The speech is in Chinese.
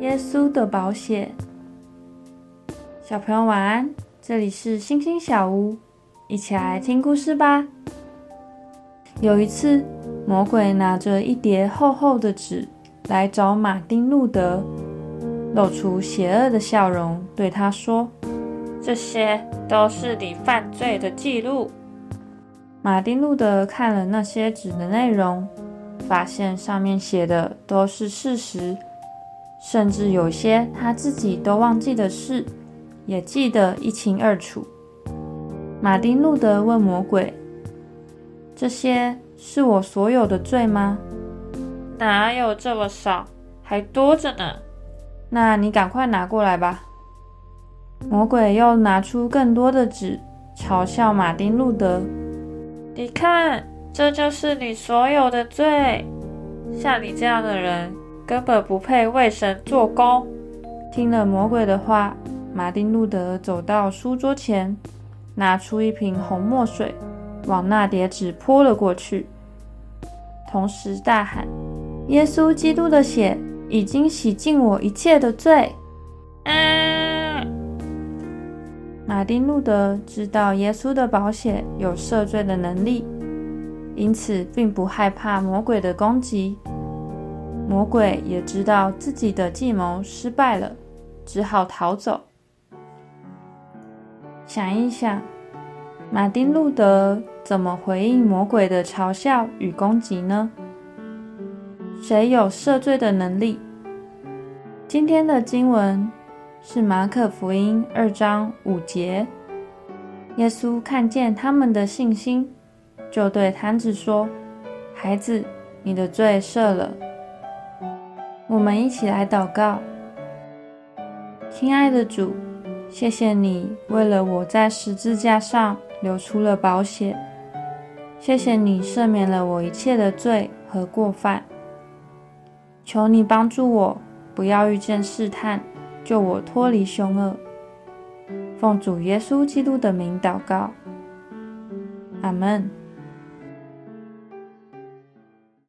耶稣的宝血。小朋友晚安，这里是星星小屋，一起来听故事吧。有一次，魔鬼拿着一叠厚厚的纸来找马丁路德，露出邪恶的笑容，对他说：“这些都是你犯罪的记录。”马丁路德看了那些纸的内容，发现上面写的都是事实，甚至有些他自己都忘记的事，也记得一清二楚。马丁路德问魔鬼：“这些是我所有的罪吗？”“哪有这么少，还多着呢。”“那你赶快拿过来吧。”魔鬼又拿出更多的纸，嘲笑马丁路德。你看，这就是你所有的罪。像你这样的人，根本不配为神做工。听了魔鬼的话，马丁路德走到书桌前，拿出一瓶红墨水，往那叠纸泼了过去，同时大喊：“耶稣基督的血已经洗净我一切的罪。”马丁路德知道耶稣的宝血有赦罪的能力，因此并不害怕魔鬼的攻击。魔鬼也知道自己的计谋失败了，只好逃走。想一想，马丁路德怎么回应魔鬼的嘲笑与攻击呢？谁有赦罪的能力？今天的经文。是马可福音二章五节，耶稣看见他们的信心，就对摊子说：“孩子，你的罪赦了。”我们一起来祷告：亲爱的主，谢谢你为了我在十字架上流出了宝血，谢谢你赦免了我一切的罪和过犯。求你帮助我，不要遇见试探。救我脱离凶恶，奉主耶稣基督的名祷告，阿门。